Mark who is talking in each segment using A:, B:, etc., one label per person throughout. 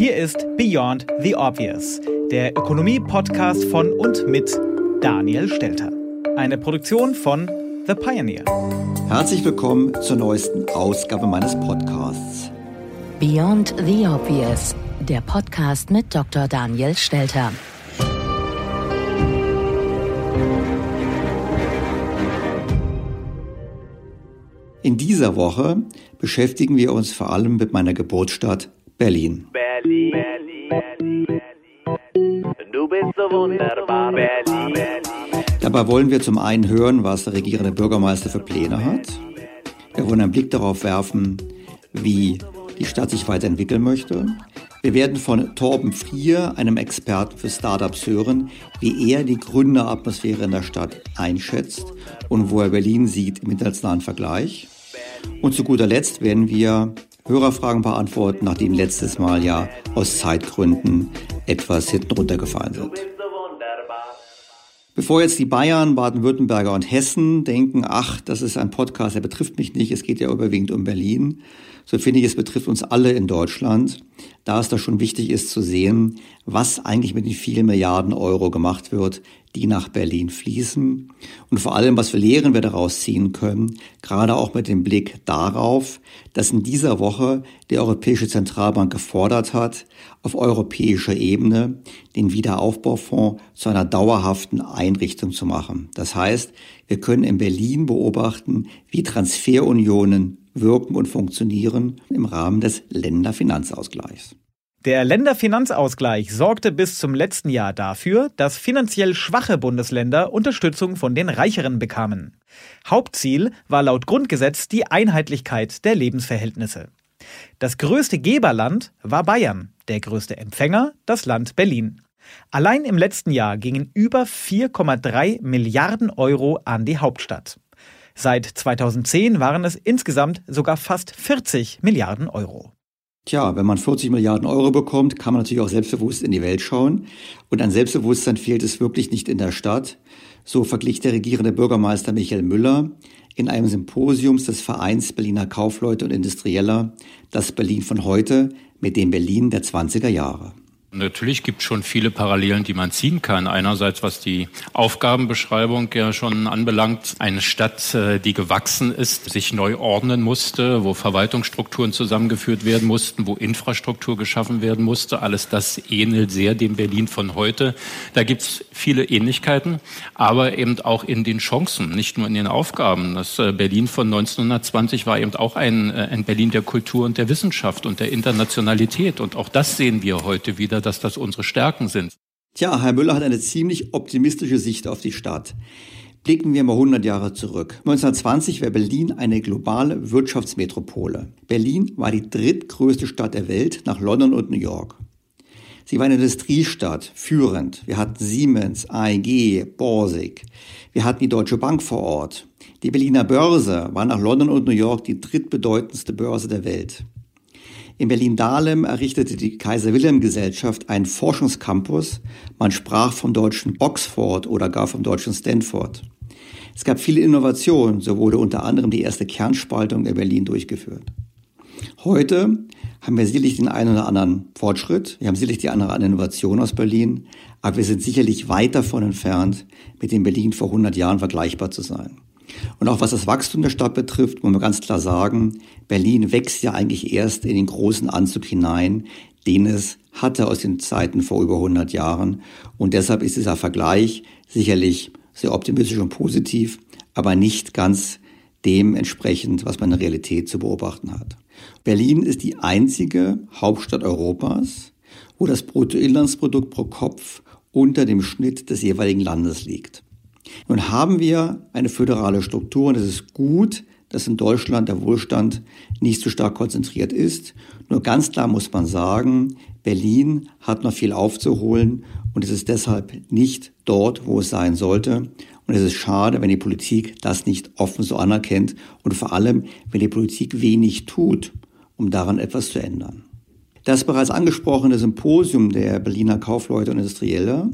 A: Hier ist Beyond the Obvious, der Ökonomie-Podcast von und mit Daniel Stelter. Eine Produktion von The Pioneer.
B: Herzlich willkommen zur neuesten Ausgabe meines Podcasts.
C: Beyond the Obvious, der Podcast mit Dr. Daniel Stelter.
B: In dieser Woche beschäftigen wir uns vor allem mit meiner Geburtsstadt Berlin. Berlin. Berlin. Du bist so wunderbar, Berlin. Dabei wollen wir zum einen hören, was der regierende Bürgermeister für Pläne hat. Wir wollen einen Blick darauf werfen, wie die Stadt sich weiterentwickeln möchte. Wir werden von Torben Frier, einem Experten für Startups, hören, wie er die Gründeratmosphäre in der Stadt einschätzt und wo er Berlin sieht im internationalen Vergleich. Und zu guter Letzt werden wir Hörerfragen beantworten, nachdem letztes Mal ja aus Zeitgründen etwas hinten runtergefallen sind. Bevor jetzt die Bayern, Baden-Württemberger und Hessen denken, ach, das ist ein Podcast, der betrifft mich nicht, es geht ja überwiegend um Berlin, so finde ich, es betrifft uns alle in Deutschland, da es da schon wichtig ist zu sehen, was eigentlich mit den vielen Milliarden Euro gemacht wird, die nach Berlin fließen und vor allem, was für Lehren wir daraus ziehen können, gerade auch mit dem Blick darauf, dass in dieser Woche die Europäische Zentralbank gefordert hat, auf europäischer Ebene den Wiederaufbaufonds zu einer dauerhaften Einrichtung zu machen. Das heißt, wir können in Berlin beobachten, wie Transferunionen wirken und funktionieren im Rahmen des Länderfinanzausgleichs.
A: Der Länderfinanzausgleich sorgte bis zum letzten Jahr dafür, dass finanziell schwache Bundesländer Unterstützung von den Reicheren bekamen. Hauptziel war laut Grundgesetz die Einheitlichkeit der Lebensverhältnisse. Das größte Geberland war Bayern, der größte Empfänger das Land Berlin. Allein im letzten Jahr gingen über 4,3 Milliarden Euro an die Hauptstadt. Seit 2010 waren es insgesamt sogar fast 40 Milliarden Euro.
B: Tja, wenn man 40 Milliarden Euro bekommt, kann man natürlich auch selbstbewusst in die Welt schauen. Und an Selbstbewusstsein fehlt es wirklich nicht in der Stadt. So verglich der regierende Bürgermeister Michael Müller in einem Symposiums des Vereins Berliner Kaufleute und Industrieller das Berlin von heute mit dem Berlin der 20er Jahre.
D: Natürlich gibt es schon viele Parallelen, die man ziehen kann. Einerseits, was die Aufgabenbeschreibung ja schon anbelangt. Eine Stadt, äh, die gewachsen ist, sich neu ordnen musste, wo Verwaltungsstrukturen zusammengeführt werden mussten, wo Infrastruktur geschaffen werden musste. Alles das ähnelt sehr dem Berlin von heute. Da gibt es viele Ähnlichkeiten, aber eben auch in den Chancen, nicht nur in den Aufgaben. Das äh, Berlin von 1920 war eben auch ein, äh, ein Berlin der Kultur und der Wissenschaft und der Internationalität. Und auch das sehen wir heute wieder dass das unsere Stärken sind.
B: Tja, Herr Müller hat eine ziemlich optimistische Sicht auf die Stadt. Blicken wir mal 100 Jahre zurück. 1920 war Berlin eine globale Wirtschaftsmetropole. Berlin war die drittgrößte Stadt der Welt nach London und New York. Sie war eine Industriestadt, führend. Wir hatten Siemens, AEG, Borsig. Wir hatten die Deutsche Bank vor Ort. Die Berliner Börse war nach London und New York die drittbedeutendste Börse der Welt. In Berlin-Dahlem errichtete die Kaiser-Wilhelm-Gesellschaft einen Forschungscampus. Man sprach vom deutschen Oxford oder gar vom deutschen Stanford. Es gab viele Innovationen, so wurde unter anderem die erste Kernspaltung in Berlin durchgeführt. Heute haben wir sicherlich den einen oder anderen Fortschritt, wir haben sicherlich die andere Innovation aus Berlin, aber wir sind sicherlich weit davon entfernt, mit dem Berlin vor 100 Jahren vergleichbar zu sein. Und auch was das Wachstum der Stadt betrifft, muss man ganz klar sagen, Berlin wächst ja eigentlich erst in den großen Anzug hinein, den es hatte aus den Zeiten vor über 100 Jahren. Und deshalb ist dieser Vergleich sicherlich sehr optimistisch und positiv, aber nicht ganz dementsprechend, was man in der Realität zu beobachten hat. Berlin ist die einzige Hauptstadt Europas, wo das Bruttoinlandsprodukt pro Kopf unter dem Schnitt des jeweiligen Landes liegt. Nun haben wir eine föderale Struktur und es ist gut, dass in Deutschland der Wohlstand nicht so stark konzentriert ist. Nur ganz klar muss man sagen, Berlin hat noch viel aufzuholen und es ist deshalb nicht dort, wo es sein sollte. Und es ist schade, wenn die Politik das nicht offen so anerkennt und vor allem, wenn die Politik wenig tut, um daran etwas zu ändern. Das bereits angesprochene Symposium der Berliner Kaufleute und Industrielle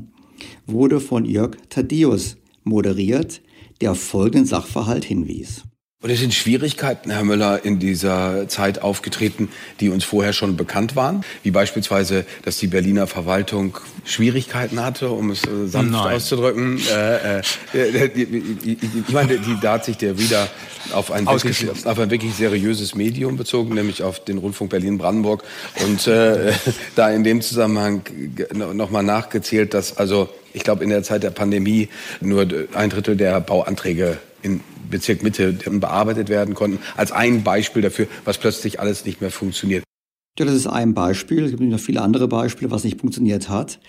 B: wurde von Jörg Thaddeus moderiert, der auf folgenden Sachverhalt hinwies.
E: Und es sind Schwierigkeiten, Herr Müller, in dieser Zeit aufgetreten, die uns vorher schon bekannt waren, wie beispielsweise, dass die Berliner Verwaltung Schwierigkeiten hatte, um es äh, sanft Nein. auszudrücken. Äh, äh, ich meine, die, da hat sich der Reader auf ein, wirklich, auf ein wirklich seriöses Medium bezogen, nämlich auf den Rundfunk Berlin-Brandenburg und äh, da in dem Zusammenhang nochmal nachgezählt, dass also ich glaube in der Zeit der Pandemie nur ein Drittel der Bauanträge in Bezirk Mitte bearbeitet werden konnten, als ein Beispiel dafür, was plötzlich alles nicht mehr funktioniert.
B: Ja, das ist ein Beispiel. Es gibt noch viele andere Beispiele, was nicht funktioniert hat.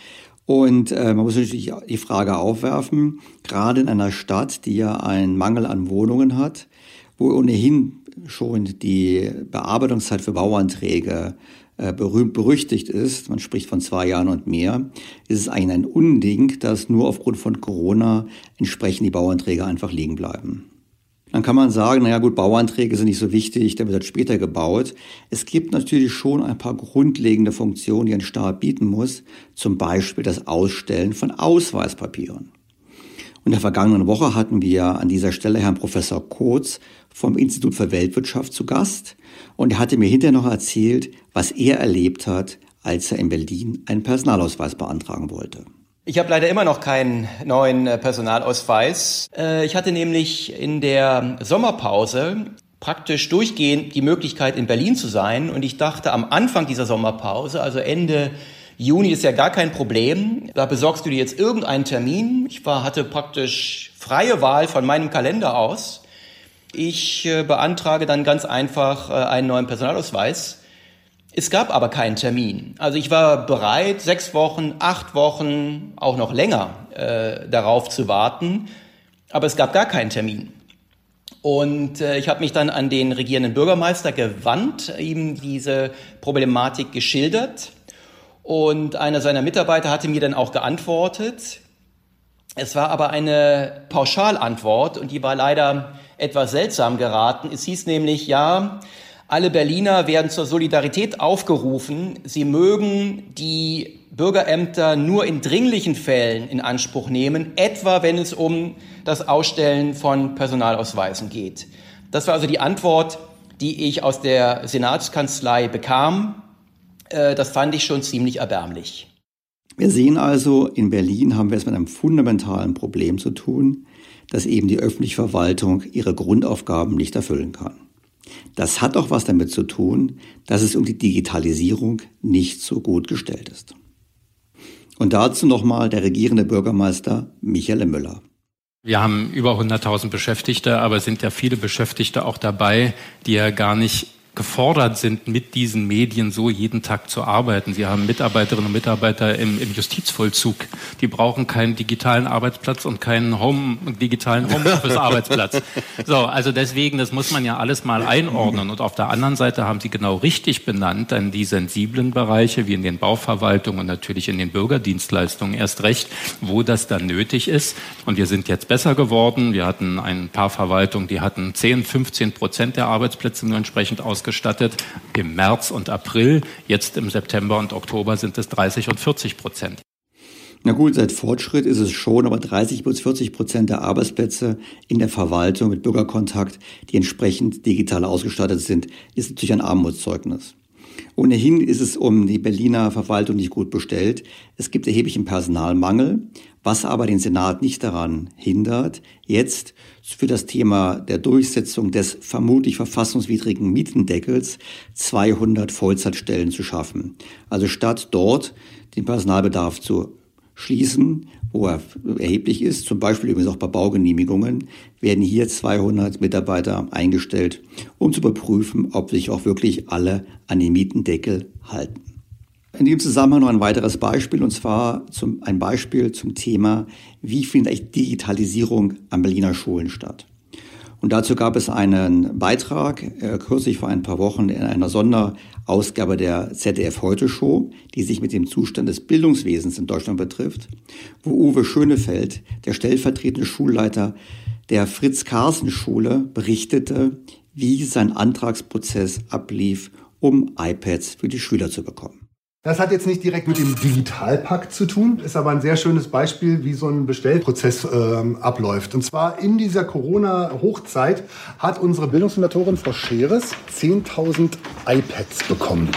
B: Und äh, man muss natürlich die Frage aufwerfen, gerade in einer Stadt, die ja einen Mangel an Wohnungen hat, wo ohnehin schon die Bearbeitungszeit für Bauanträge berühmt berüchtigt ist, man spricht von zwei Jahren und mehr, ist es eigentlich ein Unding, dass nur aufgrund von Corona entsprechend die Bauanträge einfach liegen bleiben. Dann kann man sagen, naja gut, Bauanträge sind nicht so wichtig, der wird halt später gebaut. Es gibt natürlich schon ein paar grundlegende Funktionen, die ein Staat bieten muss, zum Beispiel das Ausstellen von Ausweispapieren. In der vergangenen Woche hatten wir an dieser Stelle Herrn Professor Kotz vom Institut für Weltwirtschaft zu Gast und er hatte mir hinterher noch erzählt, was er erlebt hat, als er in Berlin einen Personalausweis beantragen wollte.
F: Ich habe leider immer noch keinen neuen äh, Personalausweis. Äh, ich hatte nämlich in der Sommerpause praktisch durchgehend die Möglichkeit, in Berlin zu sein. Und ich dachte, am Anfang dieser Sommerpause, also Ende Juni ist ja gar kein Problem. Da besorgst du dir jetzt irgendeinen Termin. Ich war, hatte praktisch freie Wahl von meinem Kalender aus. Ich äh, beantrage dann ganz einfach einen neuen Personalausweis. Es gab aber keinen Termin. Also ich war bereit, sechs Wochen, acht Wochen, auch noch länger äh, darauf zu warten, aber es gab gar keinen Termin. Und äh, ich habe mich dann an den regierenden Bürgermeister gewandt, ihm diese Problematik geschildert. Und einer seiner Mitarbeiter hatte mir dann auch geantwortet. Es war aber eine Pauschalantwort und die war leider etwas seltsam geraten. Es hieß nämlich, ja, alle Berliner werden zur Solidarität aufgerufen. Sie mögen die Bürgerämter nur in dringlichen Fällen in Anspruch nehmen, etwa wenn es um das Ausstellen von Personalausweisen geht. Das war also die Antwort, die ich aus der Senatskanzlei bekam. Äh, das fand ich schon ziemlich erbärmlich.
B: Wir sehen also, in Berlin haben wir es mit einem fundamentalen Problem zu tun, dass eben die öffentliche Verwaltung ihre Grundaufgaben nicht erfüllen kann. Das hat auch was damit zu tun, dass es um die Digitalisierung nicht so gut gestellt ist. Und dazu nochmal der regierende Bürgermeister Michael Müller.
D: Wir haben über 100.000 Beschäftigte, aber es sind ja viele Beschäftigte auch dabei, die ja gar nicht gefordert sind, mit diesen Medien so jeden Tag zu arbeiten. Sie haben Mitarbeiterinnen und Mitarbeiter im, im Justizvollzug. Die brauchen keinen digitalen Arbeitsplatz und keinen Home, digitalen Homeoffice-Arbeitsplatz. So, also deswegen, das muss man ja alles mal einordnen. Und auf der anderen Seite haben Sie genau richtig benannt, an die sensiblen Bereiche, wie in den Bauverwaltungen und natürlich in den Bürgerdienstleistungen erst recht, wo das dann nötig ist. Und wir sind jetzt besser geworden. Wir hatten ein paar Verwaltungen, die hatten 10, 15 Prozent der Arbeitsplätze nur entsprechend ausgestattet ausgestattet. Im März und April, jetzt im September und Oktober sind es 30 und 40 Prozent.
B: Na gut, seit Fortschritt ist es schon, aber 30 bis 40 Prozent der Arbeitsplätze in der Verwaltung mit Bürgerkontakt, die entsprechend digital ausgestattet sind, ist natürlich ein Armutszeugnis. Ohnehin ist es um die Berliner Verwaltung nicht gut bestellt. Es gibt erheblichen Personalmangel, was aber den Senat nicht daran hindert, jetzt für das Thema der Durchsetzung des vermutlich verfassungswidrigen Mietendeckels 200 Vollzeitstellen zu schaffen. Also statt dort den Personalbedarf zu schließen, wo er erheblich ist, zum Beispiel übrigens auch bei Baugenehmigungen, werden hier 200 Mitarbeiter eingestellt, um zu überprüfen, ob sich auch wirklich alle an den Mietendeckel halten. In dem Zusammenhang noch ein weiteres Beispiel, und zwar zum, ein Beispiel zum Thema, wie findet eigentlich Digitalisierung an Berliner Schulen statt. Und dazu gab es einen Beitrag, äh, kürzlich vor ein paar Wochen in einer Sonderausgabe der ZDF Heute Show, die sich mit dem Zustand des Bildungswesens in Deutschland betrifft, wo Uwe Schönefeld, der stellvertretende Schulleiter der Fritz-Carsten-Schule, berichtete, wie sein Antragsprozess ablief, um iPads für die Schüler zu bekommen.
G: Das hat jetzt nicht direkt mit dem Digitalpakt zu tun, ist aber ein sehr schönes Beispiel, wie so ein Bestellprozess äh, abläuft. Und zwar in dieser Corona-Hochzeit hat unsere Bildungssenatorin Frau Scheres 10.000 iPads bekommen.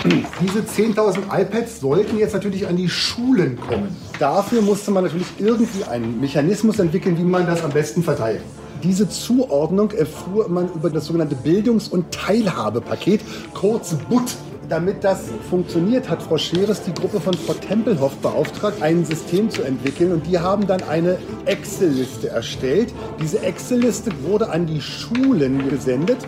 G: Diese 10.000 iPads sollten jetzt natürlich an die Schulen kommen. Dafür musste man natürlich irgendwie einen Mechanismus entwickeln, wie man das am besten verteilt. Diese Zuordnung erfuhr man über das sogenannte Bildungs- und Teilhabepaket, kurz BUT. Damit das funktioniert, hat Frau Scheres die Gruppe von Frau Tempelhoff beauftragt, ein System zu entwickeln. Und die haben dann eine Excel-Liste erstellt. Diese Excel-Liste wurde an die Schulen gesendet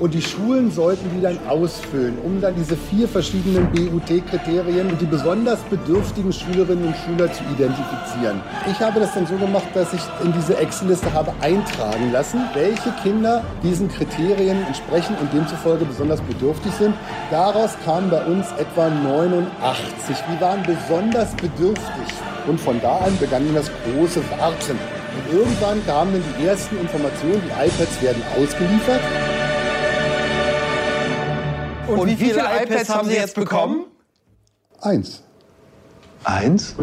G: und die Schulen sollten die dann ausfüllen, um dann diese vier verschiedenen BUT-Kriterien und die besonders bedürftigen Schülerinnen und Schüler zu identifizieren. Ich habe das dann so gemacht, dass ich in diese Excel-Liste habe eintragen lassen, welche Kinder diesen Kriterien entsprechen und demzufolge besonders bedürftig sind. Daraus kamen bei uns etwa 89. Die waren besonders bedürftig. Und von da an begann das große Warten. Und irgendwann kamen dann die ersten Informationen, die iPads werden ausgeliefert.
H: Und, Und wie, viele, viele iPads haben Sie jetzt bekommen?
G: Eins.
H: Eins?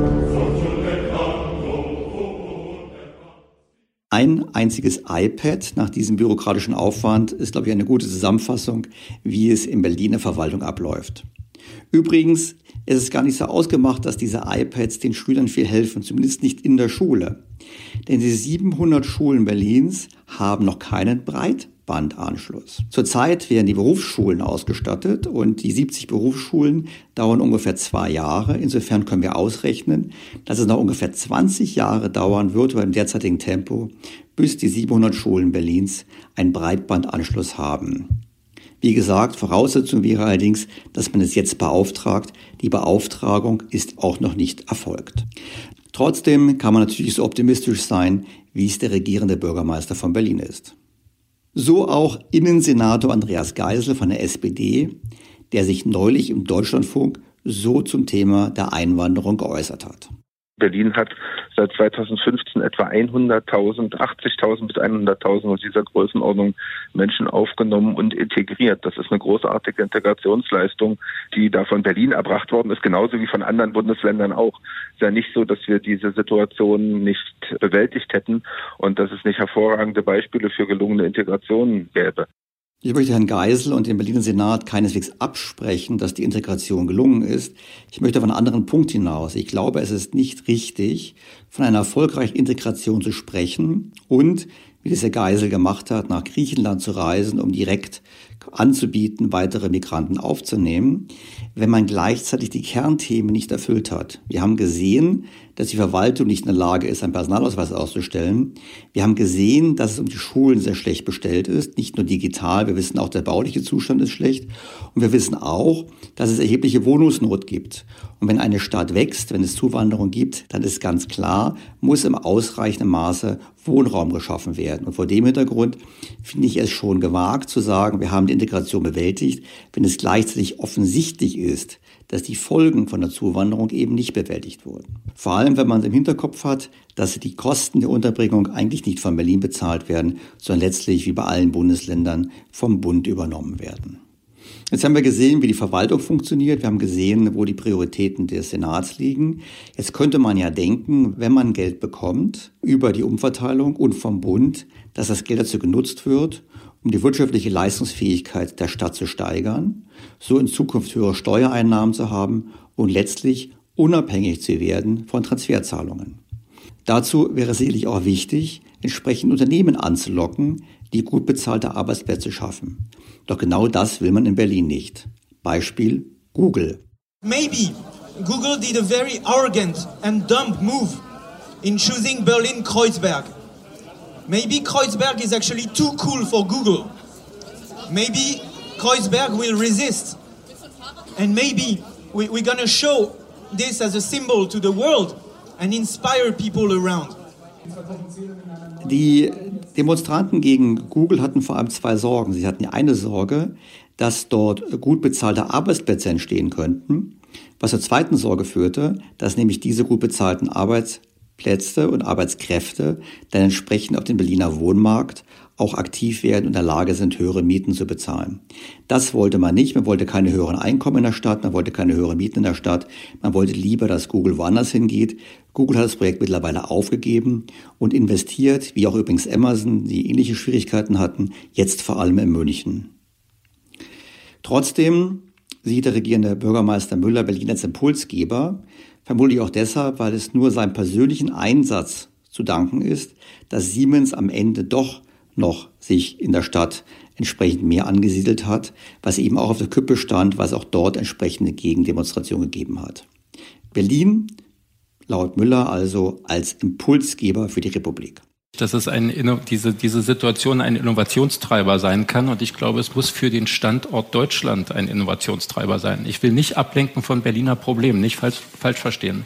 B: Ein einziges iPad nach diesem bürokratischen Aufwand ist, glaube ich, eine gute Zusammenfassung, wie es in Berliner Verwaltung abläuft. Übrigens ist es gar nicht so ausgemacht, dass diese iPads den Schülern viel helfen, zumindest nicht in der Schule. Denn die 700 Schulen Berlins haben noch keinen Breit Breitbandanschluss. Zurzeit werden die Berufsschulen ausgestattet und die 70 Berufsschulen dauern ungefähr zwei Jahre. Insofern können wir ausrechnen, dass es noch ungefähr 20 Jahre dauern wird beim derzeitigen Tempo, bis die 700 Schulen Berlins einen Breitbandanschluss haben. Wie gesagt, Voraussetzung wäre allerdings, dass man es jetzt beauftragt. Die Beauftragung ist auch noch nicht erfolgt. Trotzdem kann man natürlich so optimistisch sein, wie es der regierende Bürgermeister von Berlin ist. So auch Innensenator Andreas Geisel von der SPD, der sich neulich im Deutschlandfunk so zum Thema der Einwanderung geäußert hat.
I: Berlin hat seit 2015 etwa 100.000, 80.000 bis 100.000 aus dieser Größenordnung Menschen aufgenommen und integriert. Das ist eine großartige Integrationsleistung, die da von Berlin erbracht worden ist, genauso wie von anderen Bundesländern auch. Es ist ja nicht so, dass wir diese Situation nicht bewältigt hätten und dass es nicht hervorragende Beispiele für gelungene Integration gäbe.
B: Ich möchte Herrn Geisel und dem Berliner Senat keineswegs absprechen, dass die Integration gelungen ist. Ich möchte auf einen anderen Punkt hinaus. Ich glaube, es ist nicht richtig, von einer erfolgreichen Integration zu sprechen und, wie das Herr Geisel gemacht hat, nach Griechenland zu reisen, um direkt anzubieten, weitere Migranten aufzunehmen, wenn man gleichzeitig die Kernthemen nicht erfüllt hat. Wir haben gesehen, dass die Verwaltung nicht in der Lage ist, einen Personalausweis auszustellen. Wir haben gesehen, dass es um die Schulen sehr schlecht bestellt ist, nicht nur digital, wir wissen auch, der bauliche Zustand ist schlecht. Und wir wissen auch, dass es erhebliche Wohnungsnot gibt. Und wenn eine Stadt wächst, wenn es Zuwanderung gibt, dann ist ganz klar, muss im ausreichenden Maße Wohnraum geschaffen werden. Und vor dem Hintergrund finde ich es schon gewagt zu sagen, wir haben die Integration bewältigt, wenn es gleichzeitig offensichtlich ist, dass die Folgen von der Zuwanderung eben nicht bewältigt wurden. Vor allem, wenn man im Hinterkopf hat, dass die Kosten der Unterbringung eigentlich nicht von Berlin bezahlt werden, sondern letztlich wie bei allen Bundesländern vom Bund übernommen werden. Jetzt haben wir gesehen, wie die Verwaltung funktioniert. Wir haben gesehen, wo die Prioritäten des Senats liegen. Jetzt könnte man ja denken, wenn man Geld bekommt über die Umverteilung und vom Bund, dass das Geld dazu genutzt wird, um die wirtschaftliche Leistungsfähigkeit der Stadt zu steigern, so in Zukunft höhere Steuereinnahmen zu haben und letztlich unabhängig zu werden von Transferzahlungen. Dazu wäre es sicherlich auch wichtig, entsprechend Unternehmen anzulocken, die gut bezahlte Arbeitsplätze schaffen. Doch genau das will man in Berlin nicht. Beispiel Google.
J: Maybe Google did a very arrogant and dumb move in choosing Berlin Kreuzberg. Maybe Kreuzberg is actually too cool for Google. Maybe Kreuzberg will resist. And maybe we, we're gonna show this as a symbol to the world and inspire people around.
B: Die Demonstranten gegen Google hatten vor allem zwei Sorgen. Sie hatten die eine Sorge, dass dort gut bezahlte Arbeitsplätze entstehen könnten, was zur zweiten Sorge führte, dass nämlich diese gut bezahlten Arbeitsplätze Plätze und Arbeitskräfte dann entsprechend auf dem Berliner Wohnmarkt auch aktiv werden und in der Lage sind, höhere Mieten zu bezahlen. Das wollte man nicht. Man wollte keine höheren Einkommen in der Stadt, man wollte keine höheren Mieten in der Stadt. Man wollte lieber, dass Google woanders hingeht. Google hat das Projekt mittlerweile aufgegeben und investiert, wie auch übrigens Amazon, die ähnliche Schwierigkeiten hatten, jetzt vor allem in München. Trotzdem sieht der regierende Bürgermeister Müller Berlin als Impulsgeber. Vermutlich auch deshalb, weil es nur seinem persönlichen Einsatz zu danken ist, dass Siemens am Ende doch noch sich in der Stadt entsprechend mehr angesiedelt hat, was eben auch auf der Küppe stand, was auch dort entsprechende Gegendemonstrationen gegeben hat. Berlin, laut Müller also als Impulsgeber für die Republik
D: dass es ein, diese, diese Situation ein Innovationstreiber sein kann. Und ich glaube, es muss für den Standort Deutschland ein Innovationstreiber sein. Ich will nicht ablenken von Berliner Problemen, nicht falsch, falsch verstehen.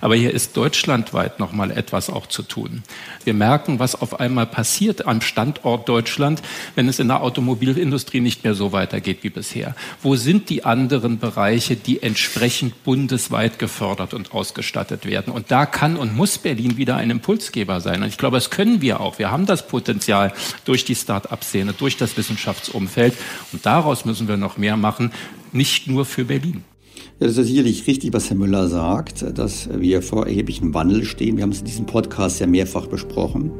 D: Aber hier ist deutschlandweit noch mal etwas auch zu tun. Wir merken, was auf einmal passiert am Standort Deutschland, wenn es in der Automobilindustrie nicht mehr so weitergeht wie bisher. Wo sind die anderen Bereiche, die entsprechend bundesweit gefördert und ausgestattet werden? Und da kann und muss Berlin wieder ein Impulsgeber sein. Und ich glaube, das können wir auch. Wir haben das Potenzial durch die Start-up-Szene, durch das Wissenschaftsumfeld. Und daraus müssen wir noch mehr machen, nicht nur für Berlin.
B: Ja, das ist sicherlich richtig, was Herr Müller sagt, dass wir vor erheblichem Wandel stehen. Wir haben es in diesem Podcast ja mehrfach besprochen.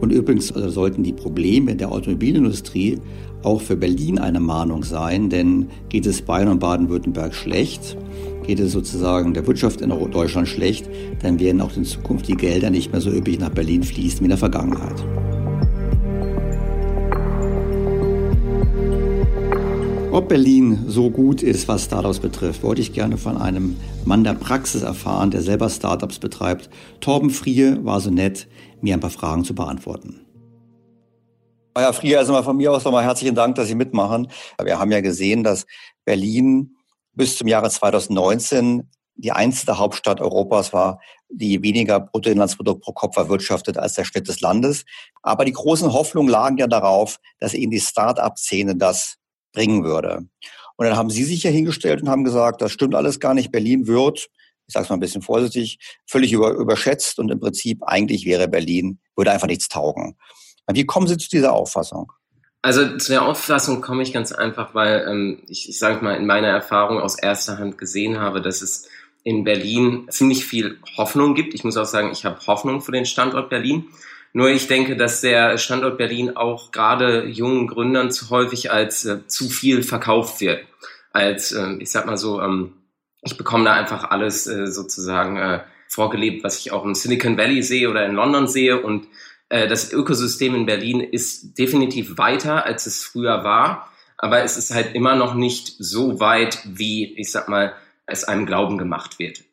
B: Und übrigens also sollten die Probleme der Automobilindustrie auch für Berlin eine Mahnung sein, denn geht es Bayern und Baden-Württemberg schlecht, geht es sozusagen der Wirtschaft in Deutschland schlecht, dann werden auch in Zukunft die Gelder nicht mehr so üppig nach Berlin fließen wie in der Vergangenheit. Ob Berlin so gut ist, was Startups betrifft, wollte ich gerne von einem Mann der Praxis erfahren, der selber Startups betreibt. Torben Frie war so nett, mir ein paar Fragen zu beantworten. Herr Frie, also mal von mir aus nochmal herzlichen Dank, dass Sie mitmachen. Wir haben ja gesehen, dass Berlin bis zum Jahre 2019 die einzige Hauptstadt Europas war, die weniger Bruttoinlandsprodukt pro Kopf erwirtschaftet als der Schnitt des Landes. Aber die großen Hoffnungen lagen ja darauf, dass eben die Start-up-Szene das bringen würde. Und dann haben Sie sich ja hingestellt und haben gesagt, das stimmt alles gar nicht. Berlin wird, ich sage es mal ein bisschen vorsichtig, völlig über, überschätzt und im Prinzip eigentlich wäre Berlin, würde einfach nichts taugen. Wie kommen Sie zu dieser Auffassung?
K: Also zu der Auffassung komme ich ganz einfach, weil ähm, ich, ich sage mal in meiner Erfahrung aus erster Hand gesehen habe, dass es in Berlin ziemlich viel Hoffnung gibt. Ich muss auch sagen, ich habe Hoffnung für den Standort Berlin. Nur ich denke, dass der Standort Berlin auch gerade jungen Gründern zu häufig als äh, zu viel verkauft wird. Als, äh, ich sag mal so, ähm, ich bekomme da einfach alles äh, sozusagen äh, vorgelebt, was ich auch im Silicon Valley sehe oder in London sehe. Und äh, das Ökosystem in Berlin ist definitiv weiter, als es früher war. Aber es ist halt immer noch nicht so weit, wie, ich sag mal, es einem Glauben gemacht wird.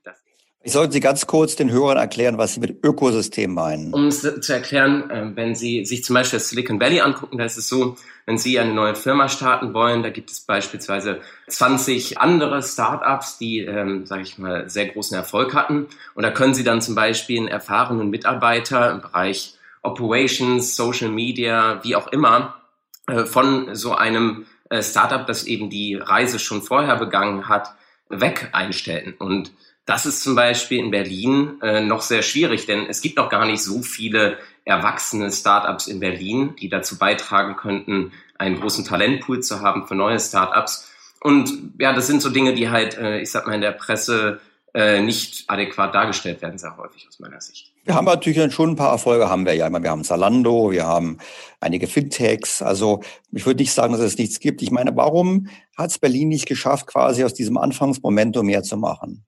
B: Ich sollte Sie ganz kurz den Hörern erklären, was Sie mit Ökosystem meinen.
K: Um es zu erklären, äh, wenn Sie sich zum Beispiel das Silicon Valley angucken, da ist es so, wenn Sie eine neue Firma starten wollen, da gibt es beispielsweise 20 andere Startups, die, ähm, sage ich mal, sehr großen Erfolg hatten. Und da können Sie dann zum Beispiel einen erfahrenen Mitarbeiter im Bereich Operations, Social Media, wie auch immer, äh, von so einem äh, Startup, das eben die Reise schon vorher begangen hat, weg einstellen. Und das ist zum Beispiel in Berlin äh, noch sehr schwierig, denn es gibt noch gar nicht so viele erwachsene Startups in Berlin, die dazu beitragen könnten, einen großen Talentpool zu haben für neue Startups. Und ja, das sind so Dinge, die halt, äh, ich sag mal, in der Presse äh, nicht adäquat dargestellt werden, sehr häufig aus meiner Sicht.
B: Wir haben natürlich schon ein paar Erfolge, haben wir ja. Wir haben Zalando, wir haben einige Fintechs. Also ich würde nicht sagen, dass es nichts gibt. Ich meine, warum hat es Berlin nicht geschafft, quasi aus diesem Anfangsmomentum mehr zu machen?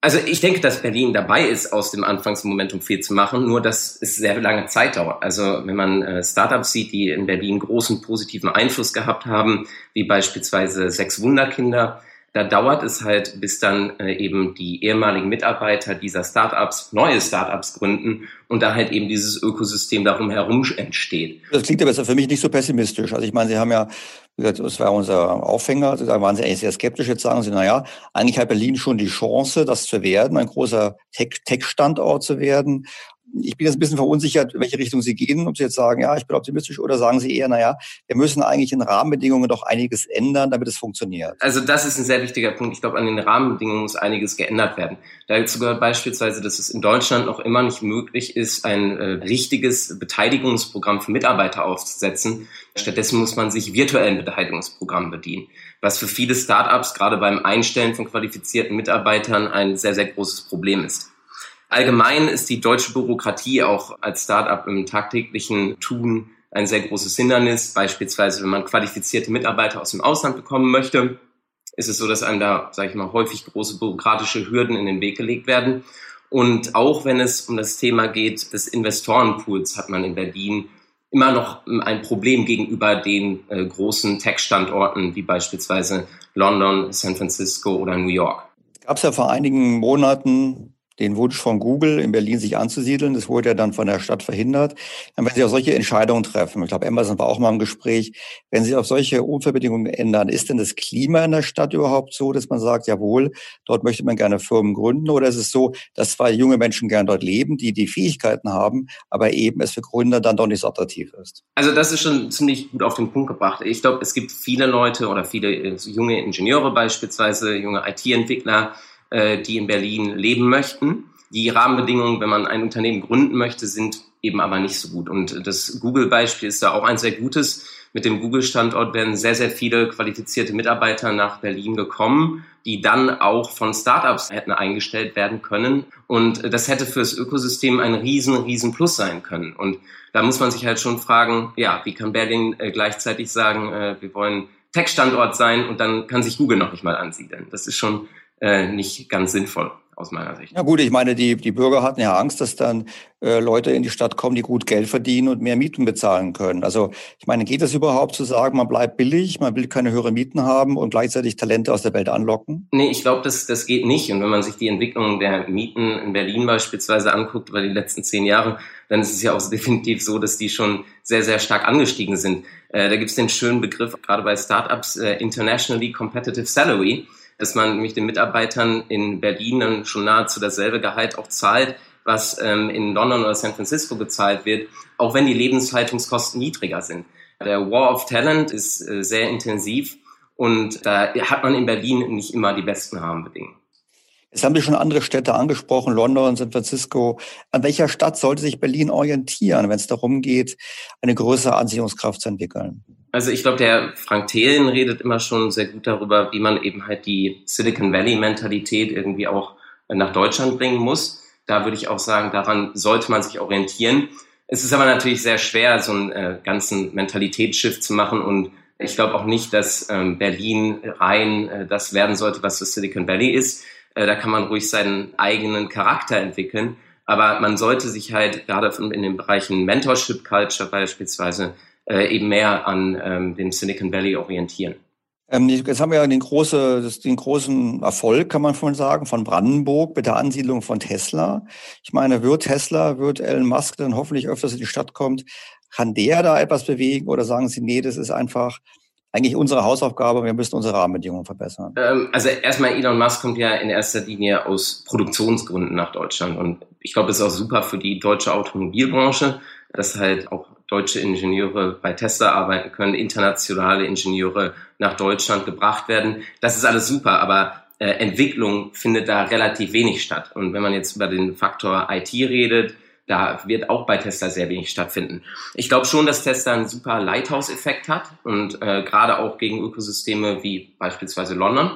K: Also ich denke, dass Berlin dabei ist, aus dem Anfangsmomentum viel zu machen, nur dass es sehr lange Zeit dauert. Also wenn man äh, Startups sieht, die in Berlin großen positiven Einfluss gehabt haben, wie beispielsweise Sechs Wunderkinder, da dauert es halt, bis dann äh, eben die ehemaligen Mitarbeiter dieser Startups neue Startups gründen und da halt eben dieses Ökosystem darum herum entsteht.
B: Das klingt aber für mich nicht so pessimistisch. Also ich meine, Sie haben ja, das war unser Aufhänger, da waren Sie eigentlich sehr skeptisch. Jetzt sagen Sie, na ja, eigentlich hat Berlin schon die Chance, das zu werden, ein großer Tech-Standort zu werden ich bin jetzt ein bisschen verunsichert, in welche Richtung Sie gehen, ob Sie jetzt sagen, ja, ich bin optimistisch oder sagen Sie eher, naja, wir müssen eigentlich in Rahmenbedingungen doch einiges ändern, damit es funktioniert.
K: Also das ist ein sehr wichtiger Punkt. Ich glaube, an den Rahmenbedingungen muss einiges geändert werden. Dazu gehört beispielsweise, dass es in Deutschland noch immer nicht möglich ist, ein äh, richtiges Beteiligungsprogramm für Mitarbeiter aufzusetzen. Stattdessen muss man sich virtuellen Beteiligungsprogrammen bedienen, was für viele Startups gerade beim Einstellen von qualifizierten Mitarbeitern ein sehr, sehr großes Problem ist. Allgemein ist die deutsche Bürokratie auch als Startup im tagtäglichen Tun ein sehr großes Hindernis. Beispielsweise, wenn man qualifizierte Mitarbeiter aus dem Ausland bekommen möchte, ist es so, dass einem da, sage ich mal, häufig große bürokratische Hürden in den Weg gelegt werden. Und auch wenn es um das Thema geht des Investorenpools, hat man in Berlin immer noch ein Problem gegenüber den äh, großen Tech-Standorten wie beispielsweise London, San Francisco oder New York.
B: Gab es ja vor einigen Monaten den Wunsch von Google in Berlin sich anzusiedeln. Das wurde ja dann von der Stadt verhindert. Dann werden Sie auch solche Entscheidungen treffen. Ich glaube, Amazon war auch mal im Gespräch. Wenn Sie auf solche Umfeldbedingungen ändern, ist denn das Klima in der Stadt überhaupt so, dass man sagt, jawohl, dort möchte man gerne Firmen gründen? Oder ist es so, dass zwar junge Menschen gern dort leben, die die Fähigkeiten haben, aber eben es für Gründer dann doch nicht so attraktiv ist?
K: Also das ist schon ziemlich gut auf den Punkt gebracht. Ich glaube, es gibt viele Leute oder viele äh, junge Ingenieure beispielsweise, junge IT-Entwickler, äh, die in Berlin leben möchten. Die Rahmenbedingungen, wenn man ein Unternehmen gründen möchte, sind eben aber nicht so gut. Und das Google-Beispiel ist da auch ein sehr gutes. Mit dem Google-Standort werden sehr, sehr viele qualifizierte Mitarbeiter nach Berlin gekommen, die dann auch von Startups hätten eingestellt werden können. Und das hätte für das Ökosystem ein riesen, riesen Plus sein können. Und da muss man sich halt schon fragen, ja, wie kann Berlin äh, gleichzeitig sagen, äh, wir wollen Tech-Standort sein und dann kann sich Google noch nicht mal ansiedeln. Das ist schon äh, nicht ganz sinnvoll aus meiner Sicht.
B: Ja gut, ich meine, die, die Bürger hatten ja Angst, dass dann äh, Leute in die Stadt kommen, die gut Geld verdienen und mehr Mieten bezahlen können. Also ich meine, geht es überhaupt zu sagen, man bleibt billig, man will keine höheren Mieten haben und gleichzeitig Talente aus der Welt anlocken?
K: Nee, ich glaube, das, das geht nicht. Und wenn man sich die Entwicklung der Mieten in Berlin beispielsweise anguckt über die letzten zehn Jahre, dann ist es ja auch definitiv so, dass die schon sehr, sehr stark angestiegen sind. Äh, da gibt es den schönen Begriff, gerade bei Startups, äh, Internationally Competitive Salary dass man nämlich den Mitarbeitern in Berlin dann schon nahezu dasselbe Gehalt auch zahlt, was ähm, in London oder San Francisco gezahlt wird, auch wenn die Lebenshaltungskosten niedriger sind. Der War of Talent ist äh, sehr intensiv und da hat man in Berlin nicht immer die besten Rahmenbedingungen.
B: Jetzt haben Sie schon andere Städte angesprochen, London, San Francisco. An welcher Stadt sollte sich Berlin orientieren, wenn es darum geht, eine größere Anziehungskraft zu entwickeln?
K: Also ich glaube, der Frank Thelen redet immer schon sehr gut darüber, wie man eben halt die Silicon Valley-Mentalität irgendwie auch nach Deutschland bringen muss. Da würde ich auch sagen, daran sollte man sich orientieren. Es ist aber natürlich sehr schwer, so einen äh, ganzen Mentalitätsschiff zu machen und ich glaube auch nicht, dass ähm, Berlin rein äh, das werden sollte, was das Silicon Valley ist. Äh, da kann man ruhig seinen eigenen Charakter entwickeln. Aber man sollte sich halt gerade in den Bereichen Mentorship Culture beispielsweise äh, eben mehr an ähm, dem Silicon Valley orientieren.
B: Ähm, jetzt haben wir ja den, große, den großen Erfolg, kann man schon sagen, von Brandenburg mit der Ansiedlung von Tesla. Ich meine, wird Tesla, wird Elon Musk dann hoffentlich öfters in die Stadt kommt, kann der da etwas bewegen oder sagen Sie, nee, das ist einfach eigentlich unsere Hausaufgabe, wir müssen unsere Rahmenbedingungen verbessern?
K: Ähm, also erstmal, Elon Musk kommt ja in erster Linie aus Produktionsgründen nach Deutschland und ich glaube, es ist auch super für die deutsche Automobilbranche, dass halt auch deutsche Ingenieure bei Tesla arbeiten können, internationale Ingenieure nach Deutschland gebracht werden. Das ist alles super, aber äh, Entwicklung findet da relativ wenig statt. Und wenn man jetzt über den Faktor IT redet, da wird auch bei Tesla sehr wenig stattfinden. Ich glaube schon, dass Tesla einen super Lighthouse-Effekt hat und äh, gerade auch gegen Ökosysteme wie beispielsweise London.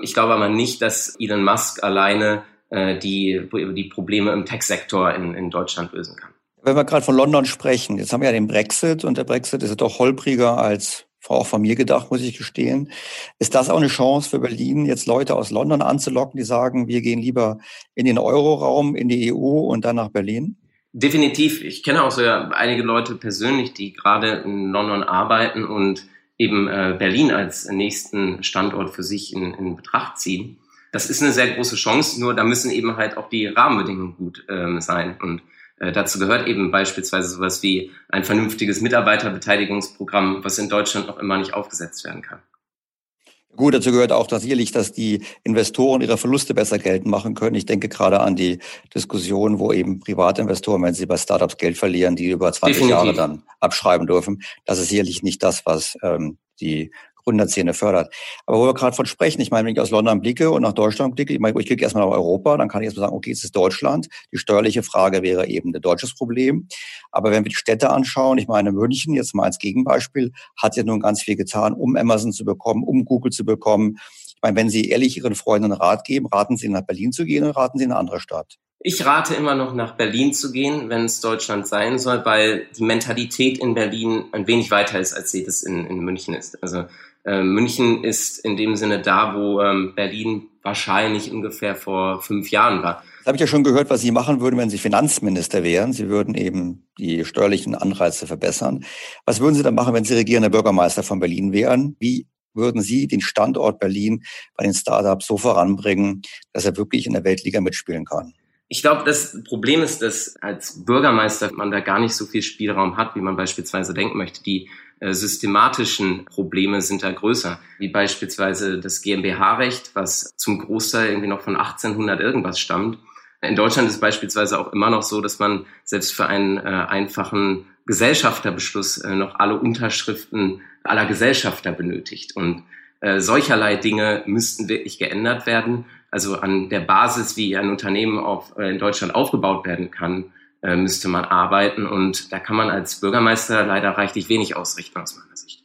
K: Ich glaube aber nicht, dass Elon Musk alleine äh, die, die Probleme im Tech-Sektor in, in Deutschland lösen kann.
B: Wenn wir gerade von London sprechen, jetzt haben wir ja den Brexit und der Brexit ist ja doch holpriger als auch von mir gedacht, muss ich gestehen. Ist das auch eine Chance für Berlin, jetzt Leute aus London anzulocken, die sagen, wir gehen lieber in den Euroraum, in die EU und dann nach Berlin?
K: Definitiv. Ich kenne auch so ja einige Leute persönlich, die gerade in London arbeiten und eben äh, Berlin als nächsten Standort für sich in, in Betracht ziehen. Das ist eine sehr große Chance, nur da müssen eben halt auch die Rahmenbedingungen gut ähm, sein. Und äh, dazu gehört eben beispielsweise sowas wie ein vernünftiges Mitarbeiterbeteiligungsprogramm, was in Deutschland noch immer nicht aufgesetzt werden kann.
B: Gut, dazu gehört auch dass sicherlich, dass die Investoren ihre Verluste besser geltend machen können. Ich denke gerade an die Diskussion, wo eben Privatinvestoren, wenn sie bei Startups Geld verlieren, die über 20 Definitiv. Jahre dann abschreiben dürfen. Das ist sicherlich nicht das, was ähm, die Gründerszene fördert. Aber wo wir gerade von sprechen, ich meine, wenn ich aus London blicke und nach Deutschland blicke, ich meine, ich klicke erstmal nach Europa, dann kann ich erstmal sagen, okay, es ist Deutschland. Die steuerliche Frage wäre eben ein deutsches Problem. Aber wenn wir die Städte anschauen, ich meine, München, jetzt mal als Gegenbeispiel, hat ja nun ganz viel getan, um Amazon zu bekommen, um Google zu bekommen. Ich meine, wenn Sie ehrlich Ihren Freunden Rat geben, raten Sie nach Berlin zu gehen oder raten Sie in eine andere Stadt?
K: Ich rate immer noch nach Berlin zu gehen, wenn es Deutschland sein soll, weil die Mentalität in Berlin ein wenig weiter ist, als sie das in, in München ist. Also München ist in dem Sinne da, wo ähm, Berlin wahrscheinlich ungefähr vor fünf Jahren war.
B: Das habe ich ja schon gehört, was Sie machen würden, wenn Sie Finanzminister wären. Sie würden eben die steuerlichen Anreize verbessern. Was würden Sie dann machen, wenn Sie regierender Bürgermeister von Berlin wären? Wie würden Sie den Standort Berlin bei den Startups so voranbringen, dass er wirklich in der Weltliga mitspielen kann?
K: Ich glaube, das Problem ist, dass als Bürgermeister man da gar nicht so viel Spielraum hat, wie man beispielsweise denken möchte. Die systematischen Probleme sind da größer, wie beispielsweise das GmbH-Recht, was zum Großteil irgendwie noch von 1800 irgendwas stammt. In Deutschland ist beispielsweise auch immer noch so, dass man selbst für einen äh, einfachen Gesellschafterbeschluss äh, noch alle Unterschriften aller Gesellschafter benötigt. Und äh, solcherlei Dinge müssten wirklich geändert werden. Also an der Basis, wie ein Unternehmen auf, äh, in Deutschland aufgebaut werden kann, äh, müsste man arbeiten. Und da kann man als Bürgermeister leider reichlich wenig ausrichten aus meiner Sicht.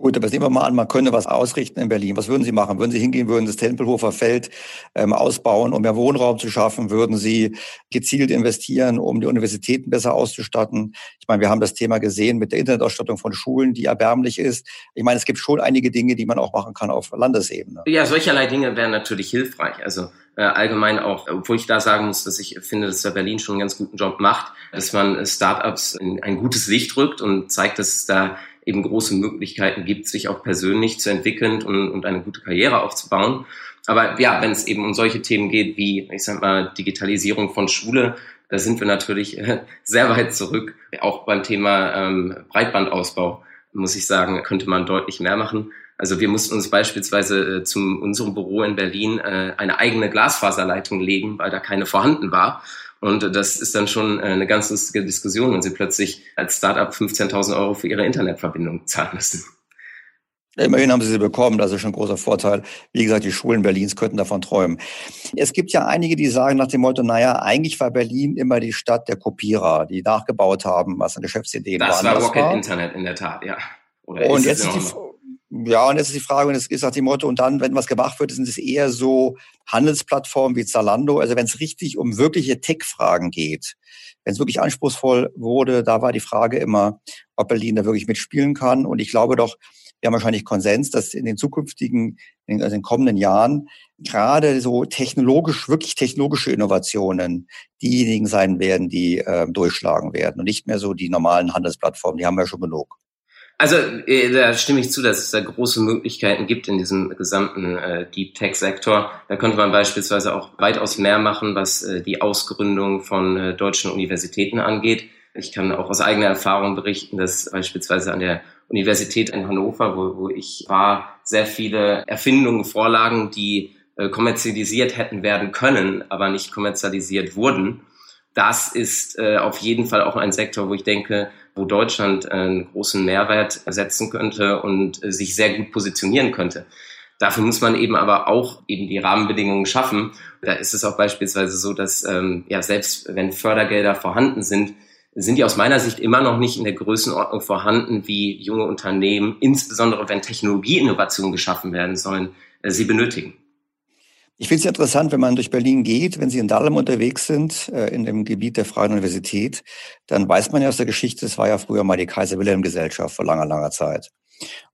B: Gut, aber nehmen wir mal an, man könnte was ausrichten in Berlin. Was würden Sie machen? Würden Sie hingehen, würden das Tempelhofer Feld ähm, ausbauen, um mehr Wohnraum zu schaffen? Würden Sie gezielt investieren, um die Universitäten besser auszustatten? Ich meine, wir haben das Thema gesehen mit der Internetausstattung von Schulen, die erbärmlich ist. Ich meine, es gibt schon einige Dinge, die man auch machen kann auf Landesebene.
K: Ja, solcherlei Dinge wären natürlich hilfreich. Also äh, allgemein auch, obwohl ich da sagen muss, dass ich finde, dass der Berlin schon einen ganz guten Job macht, dass man Startups in ein gutes Licht rückt und zeigt, dass es da eben große Möglichkeiten gibt, sich auch persönlich zu entwickeln und, und eine gute Karriere aufzubauen. Aber ja, wenn es eben um solche Themen geht wie, ich sag mal, Digitalisierung von Schule, da sind wir natürlich äh, sehr weit zurück. Auch beim Thema ähm, Breitbandausbau, muss ich sagen, könnte man deutlich mehr machen. Also wir mussten uns beispielsweise äh, zum unserem Büro in Berlin äh, eine eigene Glasfaserleitung legen, weil da keine vorhanden war. Und das ist dann schon äh, eine ganz lustige Diskussion, wenn sie plötzlich als Startup 15.000 Euro für ihre Internetverbindung zahlen müssen.
B: Immerhin haben sie sie bekommen, das ist schon ein großer Vorteil. Wie gesagt, die Schulen Berlins könnten davon träumen. Es gibt ja einige, die sagen nach dem Motto, naja, eigentlich war Berlin immer die Stadt der Kopierer, die nachgebaut haben, was eine Geschäftsidee
K: war. Das war Rocket Internet in der Tat, ja.
B: Oder und jetzt ist die, ja, und jetzt ist die Frage, und es ist nach dem Motto, und dann, wenn was gemacht wird, sind es eher so Handelsplattformen wie Zalando. Also wenn es richtig um wirkliche Tech-Fragen geht, Wenn es wirklich anspruchsvoll wurde, da war die Frage immer, ob Berlin da wirklich mitspielen kann. Und ich glaube doch, wir haben wahrscheinlich Konsens, dass in den zukünftigen, in also den kommenden Jahren gerade so technologisch, wirklich technologische Innovationen diejenigen sein werden, die äh, durchschlagen werden und nicht mehr so die normalen Handelsplattformen, die haben wir schon genug.
K: Also äh, da stimme ich zu, dass es da große Möglichkeiten gibt in diesem gesamten äh, Deep Tech Sektor. Da könnte man beispielsweise auch weitaus mehr machen, was äh, die Ausgründung von äh, deutschen Universitäten angeht. Ich kann auch aus eigener Erfahrung berichten, dass beispielsweise an der Universität in Hannover, wo, wo ich war, sehr viele Erfindungen vorlagen, die äh, kommerzialisiert hätten werden können, aber nicht kommerzialisiert wurden. Das ist äh, auf jeden Fall auch ein Sektor, wo ich denke, wo Deutschland einen großen Mehrwert setzen könnte und äh, sich sehr gut positionieren könnte. Dafür muss man eben aber auch eben die Rahmenbedingungen schaffen. Da ist es auch beispielsweise so, dass ähm, ja selbst wenn Fördergelder vorhanden sind, sind die aus meiner Sicht immer noch nicht in der Größenordnung vorhanden, wie junge Unternehmen, insbesondere wenn Technologieinnovationen geschaffen werden sollen, äh, sie benötigen.
B: Ich finde es interessant, wenn man durch Berlin geht, wenn Sie in Dahlem unterwegs sind, äh, in dem Gebiet der Freien Universität, dann weiß man ja aus der Geschichte, es war ja früher mal die Kaiser-Wilhelm-Gesellschaft vor langer, langer Zeit.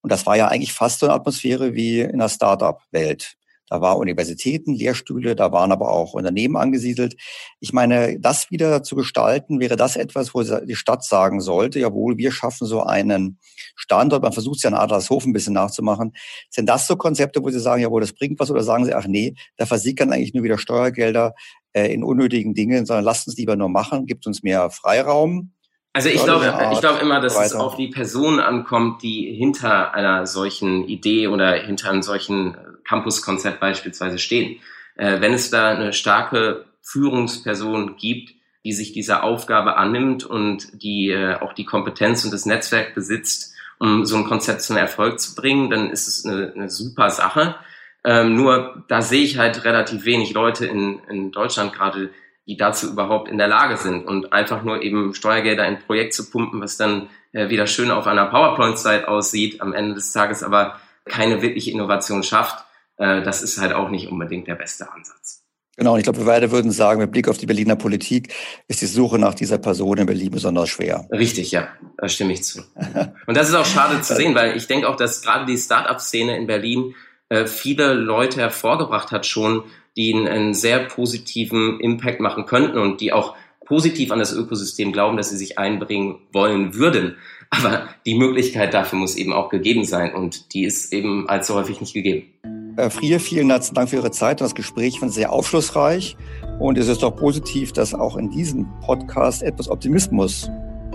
B: Und das war ja eigentlich fast so eine Atmosphäre wie in der Start-up-Welt. Da war Universitäten, Lehrstühle, da waren aber auch Unternehmen angesiedelt. Ich meine, das wieder zu gestalten, wäre das etwas, wo die Stadt sagen sollte, jawohl, wir schaffen so einen Standort. Man versucht es ja in Adlershof ein bisschen nachzumachen. Sind das so Konzepte, wo Sie sagen, jawohl, das bringt was? Oder sagen Sie, ach nee, da versickern eigentlich nur wieder Steuergelder äh, in unnötigen Dingen, sondern lasst uns lieber nur machen, gibt uns mehr Freiraum.
K: Also ich glaube, ich glaube immer, dass weiter. es auf die Person ankommt, die hinter einer solchen Idee oder hinter einem solchen Campus-Konzept beispielsweise stehen. Äh, wenn es da eine starke Führungsperson gibt, die sich dieser Aufgabe annimmt und die äh, auch die Kompetenz und das Netzwerk besitzt, um so ein Konzept zum Erfolg zu bringen, dann ist es eine, eine super Sache. Ähm, nur da sehe ich halt relativ wenig Leute in, in Deutschland gerade, die dazu überhaupt in der Lage sind und einfach nur eben Steuergelder in ein Projekt zu pumpen, was dann äh, wieder schön auf einer PowerPoint-Slide aussieht, am Ende des Tages aber keine wirkliche Innovation schafft, äh, das ist halt auch nicht unbedingt der beste Ansatz.
B: Genau, und ich glaube, wir beide würden sagen, mit Blick auf die Berliner Politik ist die Suche nach dieser Person in Berlin besonders schwer.
K: Richtig, ja, da stimme ich zu. Und das ist auch schade zu sehen, weil ich denke auch, dass gerade die Start-up-Szene in Berlin äh, viele Leute hervorgebracht hat schon, die einen, einen sehr positiven Impact machen könnten und die auch positiv an das Ökosystem glauben, dass sie sich einbringen wollen würden. Aber die Möglichkeit dafür muss eben auch gegeben sein und die ist eben allzu häufig nicht gegeben.
B: Herr Frier, vielen herzlichen Dank für Ihre Zeit. Das Gespräch war sehr aufschlussreich und es ist doch positiv, dass auch in diesem Podcast etwas Optimismus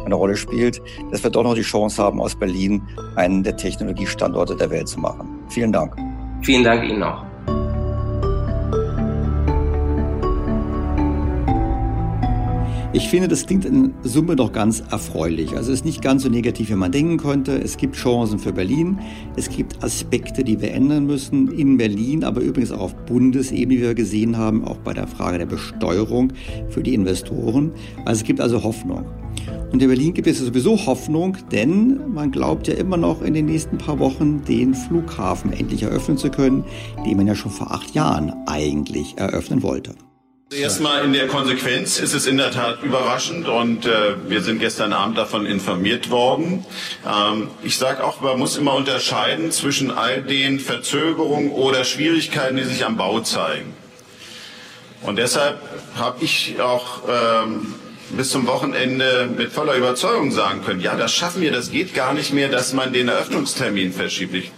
B: eine Rolle spielt, dass wir doch noch die Chance haben, aus Berlin einen der Technologiestandorte der Welt zu machen. Vielen Dank.
K: Vielen Dank Ihnen auch.
B: Ich finde, das klingt in Summe doch ganz erfreulich. Also es ist nicht ganz so negativ, wie man denken könnte. Es gibt Chancen für Berlin. Es gibt Aspekte, die wir ändern müssen in Berlin, aber übrigens auch auf Bundesebene, wie wir gesehen haben, auch bei der Frage der Besteuerung für die Investoren. Also es gibt also Hoffnung. Und in Berlin gibt es sowieso Hoffnung, denn man glaubt ja immer noch in den nächsten paar Wochen den Flughafen endlich eröffnen zu können, den man ja schon vor acht Jahren eigentlich eröffnen wollte.
L: Erstmal in der Konsequenz ist es in der Tat überraschend und äh, wir sind gestern Abend davon informiert worden. Ähm, ich sage auch, man muss immer unterscheiden zwischen all den Verzögerungen oder Schwierigkeiten, die sich am Bau zeigen. Und deshalb habe ich auch ähm, bis zum Wochenende mit voller Überzeugung sagen können, ja, das schaffen wir, das geht gar nicht mehr, dass man den Eröffnungstermin verschiebt. Ich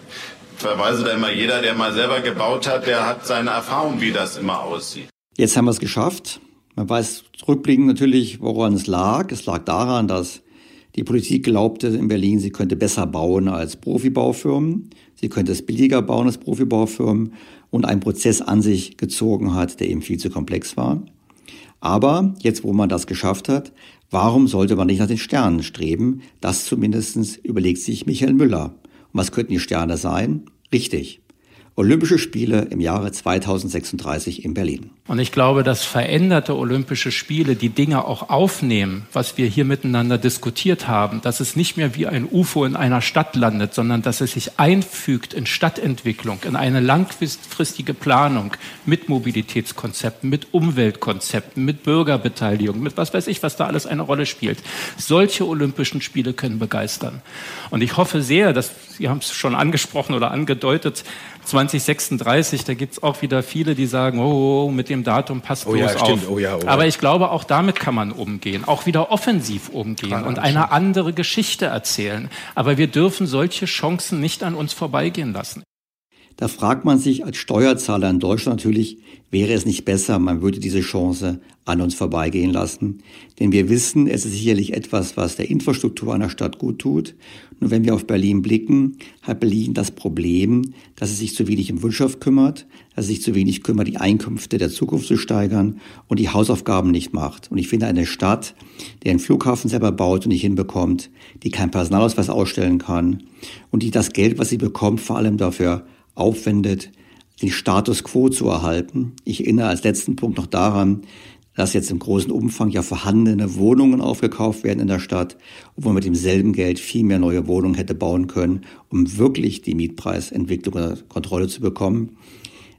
L: verweise da immer, jeder, der mal selber gebaut hat, der hat seine Erfahrung, wie das immer aussieht.
B: Jetzt haben wir es geschafft. Man weiß rückblickend natürlich, woran es lag. Es lag daran, dass die Politik glaubte in Berlin, sie könnte besser bauen als Profibaufirmen. Sie könnte es billiger bauen als Profibaufirmen und einen Prozess an sich gezogen hat, der eben viel zu komplex war. Aber jetzt, wo man das geschafft hat, warum sollte man nicht nach den Sternen streben? Das zumindest überlegt sich Michael Müller. Und was könnten die Sterne sein? Richtig. Olympische Spiele im Jahre 2036 in Berlin.
D: Und ich glaube, dass veränderte Olympische Spiele die Dinge auch aufnehmen, was wir hier miteinander diskutiert haben, dass es nicht mehr wie ein UFO in einer Stadt landet, sondern dass es sich einfügt in Stadtentwicklung, in eine langfristige Planung mit Mobilitätskonzepten, mit Umweltkonzepten, mit Bürgerbeteiligung, mit was weiß ich, was da alles eine Rolle spielt. Solche Olympischen Spiele können begeistern. Und ich hoffe sehr, dass Sie haben es schon angesprochen oder angedeutet, 2036, da gibt es auch wieder viele, die sagen, oh, oh, oh, mit dem Datum passt
E: oh, ja,
D: auf.
E: Oh, ja, oh,
D: Aber ich glaube, auch damit kann man umgehen, auch wieder offensiv umgehen und eine andere Geschichte erzählen. Aber wir dürfen solche Chancen nicht an uns vorbeigehen lassen.
B: Da fragt man sich als Steuerzahler in Deutschland natürlich, wäre es nicht besser, man würde diese Chance an uns vorbeigehen lassen. Denn wir wissen, es ist sicherlich etwas, was der Infrastruktur einer Stadt gut tut. Nur wenn wir auf Berlin blicken, hat Berlin das Problem, dass es sich zu wenig um Wirtschaft kümmert, dass es sich zu wenig kümmert, die Einkünfte der Zukunft zu steigern und die Hausaufgaben nicht macht. Und ich finde eine Stadt, die einen Flughafen selber baut und nicht hinbekommt, die keinen Personalausweis ausstellen kann und die das Geld, was sie bekommt, vor allem dafür aufwendet, den Status quo zu erhalten. Ich erinnere als letzten Punkt noch daran, dass jetzt im großen Umfang ja vorhandene Wohnungen aufgekauft werden in der Stadt, obwohl man mit demselben Geld viel mehr neue Wohnungen hätte bauen können, um wirklich die Mietpreisentwicklung unter Kontrolle zu bekommen.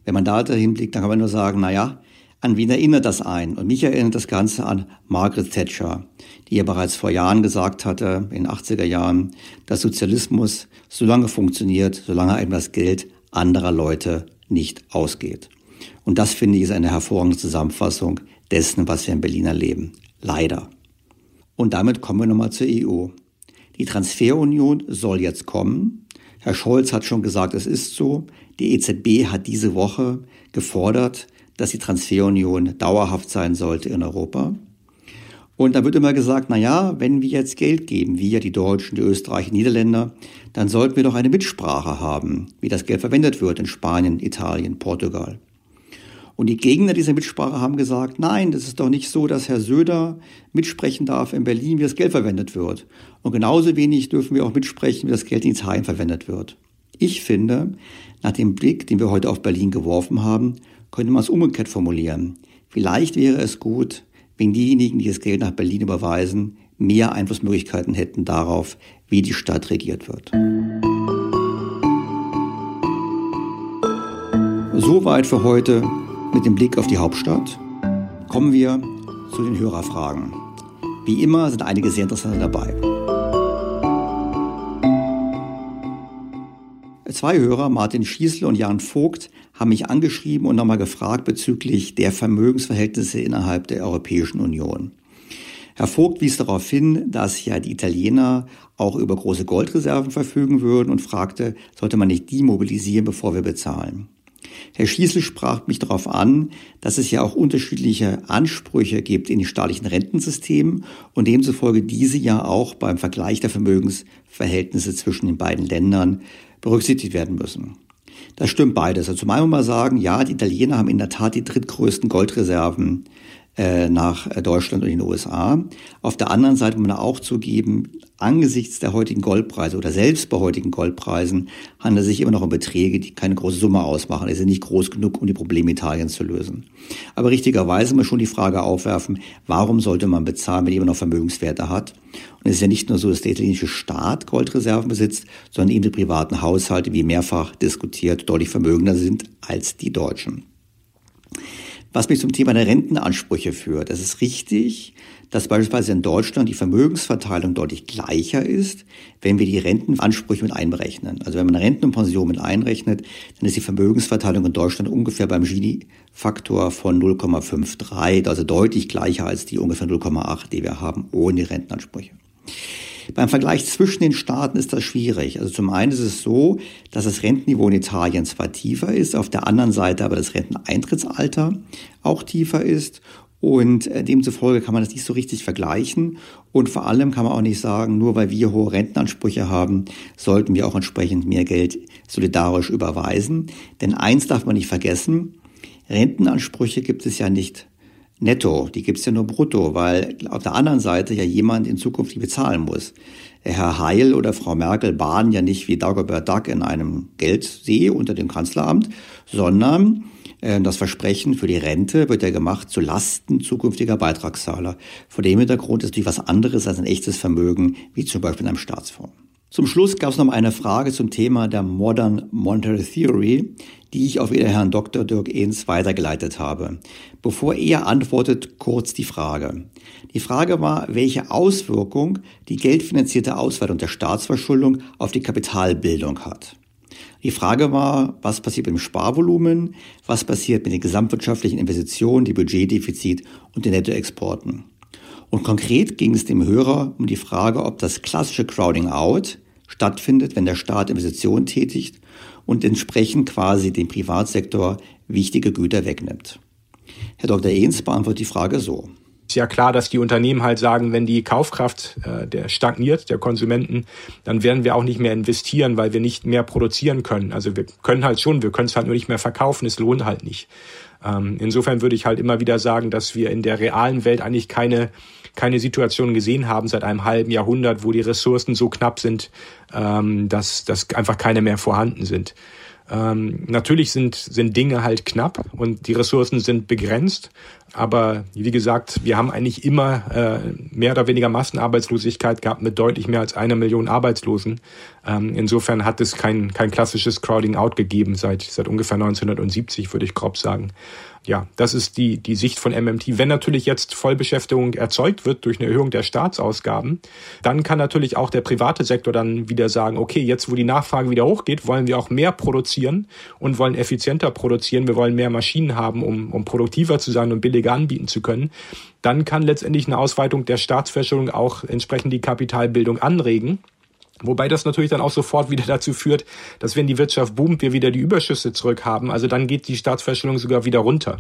B: Wenn man da dahin blickt, dann kann man nur sagen, na ja, an wen erinnert das ein? Und mich erinnert das Ganze an Margaret Thatcher, die ja bereits vor Jahren gesagt hatte, in den 80er Jahren, dass Sozialismus so lange funktioniert, solange einem das Geld anderer Leute nicht ausgeht. Und das finde ich ist eine hervorragende Zusammenfassung dessen, was wir in Berlin erleben. Leider. Und damit kommen wir nochmal zur EU. Die Transferunion soll jetzt kommen. Herr Scholz hat schon gesagt, es ist so. Die EZB hat diese Woche gefordert, dass die Transferunion dauerhaft sein sollte in Europa. Und da wird immer gesagt, na ja, wenn wir jetzt Geld geben, wir, die Deutschen, die Österreicher, die Niederländer, dann sollten wir doch eine Mitsprache haben, wie das Geld verwendet wird in Spanien, Italien, Portugal. Und die Gegner dieser Mitsprache haben gesagt, nein, das ist doch nicht so, dass Herr Söder mitsprechen darf in Berlin, wie das Geld verwendet wird. Und genauso wenig dürfen wir auch mitsprechen, wie das Geld in Italien verwendet wird. Ich finde, nach dem Blick, den wir heute auf Berlin geworfen haben, könnte man es umgekehrt formulieren. Vielleicht wäre es gut, wenn diejenigen, die das Geld nach Berlin überweisen, mehr Einflussmöglichkeiten hätten darauf, wie die Stadt regiert wird. Soweit für heute mit dem Blick auf die Hauptstadt. Kommen wir zu den Hörerfragen. Wie immer sind einige sehr interessante dabei. Zwei Hörer, Martin Schießle und Jan Vogt, haben mich angeschrieben und nochmal gefragt bezüglich der Vermögensverhältnisse innerhalb der Europäischen Union. Herr Vogt wies darauf hin, dass ja die Italiener auch über große Goldreserven verfügen würden und fragte, sollte man nicht die mobilisieren, bevor wir bezahlen. Herr Schießle sprach mich darauf an, dass es ja auch unterschiedliche Ansprüche gibt in den staatlichen Rentensystemen und demzufolge diese ja auch beim Vergleich der Vermögensverhältnisse zwischen den beiden Ländern berücksichtigt werden müssen. Das stimmt beides. Also zum einen mal sagen, ja, die Italiener haben in der Tat die drittgrößten Goldreserven nach Deutschland und den USA. Auf der anderen Seite muss man auch zugeben, angesichts der heutigen Goldpreise oder selbst bei heutigen Goldpreisen handelt es sich immer noch um Beträge, die keine große Summe ausmachen. Die sind nicht groß genug, um die Probleme Italiens zu lösen. Aber richtigerweise muss man schon die Frage aufwerfen, warum sollte man bezahlen, wenn jemand noch Vermögenswerte hat? Und es ist ja nicht nur so, dass der italienische Staat Goldreserven besitzt, sondern eben die privaten Haushalte, wie mehrfach diskutiert, deutlich vermögender sind als die Deutschen. Was mich zum Thema der Rentenansprüche führt. Es ist richtig, dass beispielsweise in Deutschland die Vermögensverteilung deutlich gleicher ist, wenn wir die Rentenansprüche mit einberechnen. Also wenn man Renten und Pension mit einrechnet, dann ist die Vermögensverteilung in Deutschland ungefähr beim Gini-Faktor von 0,53, also deutlich gleicher als die ungefähr 0,8, die wir haben ohne Rentenansprüche. Beim Vergleich zwischen den Staaten ist das schwierig. Also zum einen ist es so, dass das Rentenniveau in Italien zwar tiefer ist, auf der anderen Seite aber das Renteneintrittsalter auch tiefer ist und demzufolge kann man das nicht so richtig vergleichen. Und vor allem kann man auch nicht sagen, nur weil wir hohe Rentenansprüche haben, sollten wir auch entsprechend mehr Geld solidarisch überweisen. Denn eins darf man nicht vergessen, Rentenansprüche gibt es ja nicht netto, die gibt es ja nur brutto, weil auf der anderen Seite ja jemand in Zukunft die bezahlen muss. Herr Heil oder Frau Merkel baden ja nicht wie Dagobert Duck in einem Geldsee unter dem Kanzleramt, sondern äh, das Versprechen für die Rente wird ja gemacht zu Lasten zukünftiger Beitragszahler. Vor dem Hintergrund ist natürlich was anderes als ein echtes Vermögen, wie zum Beispiel in einem Staatsfonds. Zum Schluss gab es noch eine Frage zum Thema der Modern Monetary Theory, die ich auf Herrn Dr. Dirk Ehns weitergeleitet habe. Bevor er antwortet, kurz die Frage. Die Frage war, welche Auswirkung die geldfinanzierte Ausweitung der Staatsverschuldung auf die Kapitalbildung hat. Die Frage war, was passiert mit dem Sparvolumen, was passiert mit den gesamtwirtschaftlichen Investitionen, die Budgetdefizit und den Nettoexporten. Und konkret ging es dem Hörer um die Frage, ob das klassische Crowding Out, stattfindet, wenn der Staat Investitionen tätigt und entsprechend quasi dem Privatsektor wichtige Güter wegnimmt. Herr Dr. Ehns beantwortet die Frage so.
M: Ist ja klar, dass die Unternehmen halt sagen, wenn die Kaufkraft äh, der stagniert, der Konsumenten, dann werden wir auch nicht mehr investieren, weil wir nicht mehr produzieren können. Also wir können halt schon, wir können es halt nur nicht mehr verkaufen, es lohnt halt nicht. Ähm, insofern würde ich halt immer wieder sagen, dass wir in der realen Welt eigentlich keine keine Situation gesehen haben seit einem halben Jahrhundert, wo die Ressourcen so knapp sind, ähm, dass, dass einfach keine mehr vorhanden sind. Ähm, natürlich sind, sind Dinge halt knapp und die Ressourcen sind begrenzt. Aber wie gesagt, wir haben eigentlich immer äh, mehr oder weniger Massenarbeitslosigkeit gehabt mit deutlich mehr als einer Million Arbeitslosen. Ähm, insofern hat es kein, kein klassisches Crowding Out gegeben seit, seit ungefähr 1970, würde ich grob sagen ja, das ist die, die Sicht von MMT. Wenn natürlich jetzt Vollbeschäftigung erzeugt wird durch eine Erhöhung der Staatsausgaben, dann kann natürlich auch der private Sektor dann wieder sagen, okay, jetzt wo die Nachfrage wieder hochgeht, wollen wir auch mehr produzieren und wollen effizienter produzieren. Wir wollen mehr Maschinen haben, um, um produktiver zu sein und billiger anbieten zu können. Dann kann letztendlich eine Ausweitung der Staatsverschuldung auch entsprechend die Kapitalbildung anregen. Wobei das natürlich dann auch sofort wieder dazu führt, dass wenn die Wirtschaft boomt, wir wieder die Überschüsse zurückhaben. Also dann geht die Staatsverschuldung sogar wieder runter.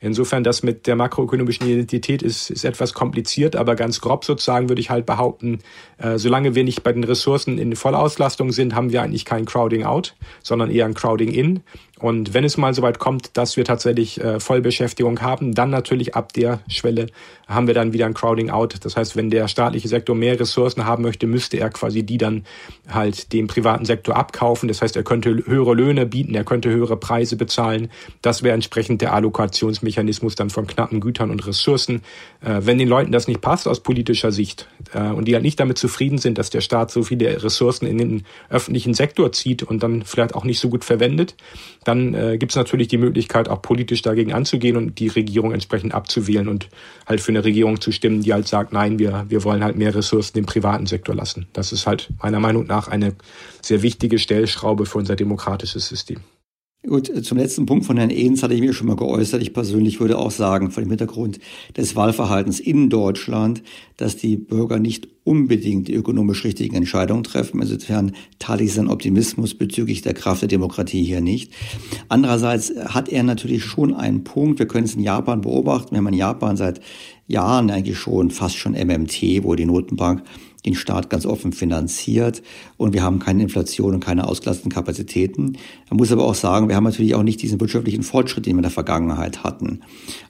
M: Insofern das mit der makroökonomischen Identität ist, ist etwas kompliziert, aber ganz grob sozusagen würde ich halt behaupten, äh, solange wir nicht bei den Ressourcen in Vollauslastung sind, haben wir eigentlich kein Crowding out, sondern eher ein Crowding in. Und wenn es mal soweit kommt, dass wir tatsächlich äh, Vollbeschäftigung haben, dann natürlich ab der Schwelle haben wir dann wieder ein Crowding out. Das heißt, wenn der staatliche Sektor mehr Ressourcen haben möchte, müsste er quasi die dann halt dem privaten Sektor abkaufen. Das heißt, er könnte höhere Löhne bieten, er könnte höhere Preise bezahlen. Das wäre entsprechend der Allokationsmechanismus dann von knappen Gütern und Ressourcen. Äh, wenn den Leuten das nicht passt aus politischer Sicht äh, und die halt nicht damit zufrieden sind, dass der Staat so viele Ressourcen in den öffentlichen Sektor zieht und dann vielleicht auch nicht so gut verwendet, dann äh, gibt es natürlich die Möglichkeit, auch politisch dagegen anzugehen und die Regierung entsprechend abzuwählen und halt für eine Regierung zu stimmen, die halt sagt, nein, wir, wir wollen halt mehr Ressourcen dem privaten Sektor lassen. Das ist halt meiner Meinung nach eine sehr wichtige Stellschraube für unser demokratisches System.
B: Gut, äh, zum letzten Punkt von Herrn Ehns hatte ich mir schon mal geäußert. Ich persönlich würde auch sagen, vor dem Hintergrund des Wahlverhaltens in Deutschland, dass die Bürger nicht unbedingt die ökonomisch richtigen Entscheidungen treffen. Insofern teile ich seinen Optimismus bezüglich der Kraft der Demokratie hier nicht. Andererseits hat er natürlich schon einen Punkt. Wir können es in Japan beobachten. Wir haben in Japan seit Jahren eigentlich schon fast schon MMT, wo die Notenbank den Staat ganz offen finanziert und wir haben keine Inflation und keine ausgelasteten Kapazitäten. Man muss aber auch sagen, wir haben natürlich auch nicht diesen wirtschaftlichen Fortschritt, den wir in der Vergangenheit hatten.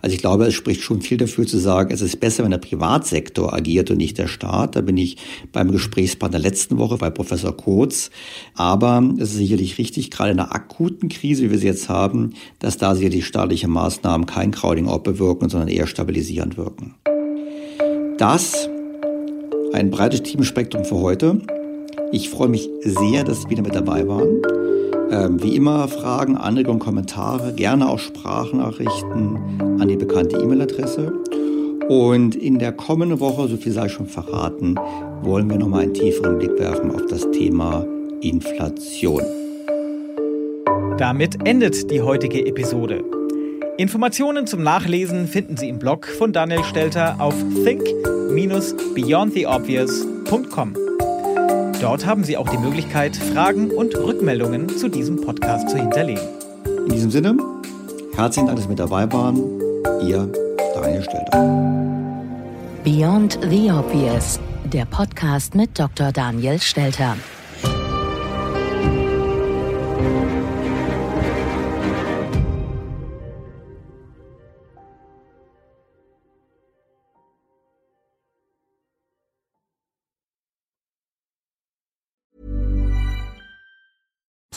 B: Also ich glaube, es spricht schon viel dafür zu sagen, es ist besser, wenn der Privatsektor agiert und nicht der Staat. Da bin ich beim Gesprächspartner letzten Woche bei Professor Kurz. Aber es ist sicherlich richtig, gerade in einer akuten Krise, wie wir sie jetzt haben, dass da sicherlich staatliche Maßnahmen kein Crowding-out bewirken, sondern eher stabilisierend wirken. Das ein breites Teamspektrum für heute. Ich freue mich sehr, dass Sie wieder mit dabei waren. Ähm, wie immer Fragen, Anregungen, Kommentare, gerne auch Sprachnachrichten an die bekannte E-Mail-Adresse. Und in der kommenden Woche, so viel sei schon verraten, wollen wir nochmal einen tieferen Blick werfen auf das Thema Inflation.
A: Damit endet die heutige Episode. Informationen zum Nachlesen finden Sie im Blog von Daniel Stelter auf think-beyondtheobvious.com. Dort haben Sie auch die Möglichkeit, Fragen und Rückmeldungen zu diesem Podcast zu hinterlegen.
B: In diesem Sinne, herzlichen Dank, dass Sie mit dabei waren. Ihr Daniel Stelter.
C: Beyond the Obvious, der Podcast mit Dr. Daniel Stelter.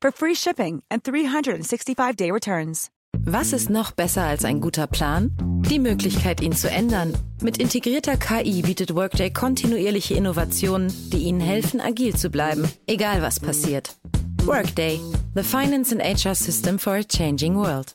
N: for free shipping and 365-day returns.
C: Was ist noch besser als ein guter Plan? Die Möglichkeit, ihn zu ändern. Mit integrierter KI bietet Workday kontinuierliche Innovationen, die Ihnen helfen, agil zu bleiben, egal was passiert. Workday, the finance and HR system for a changing world.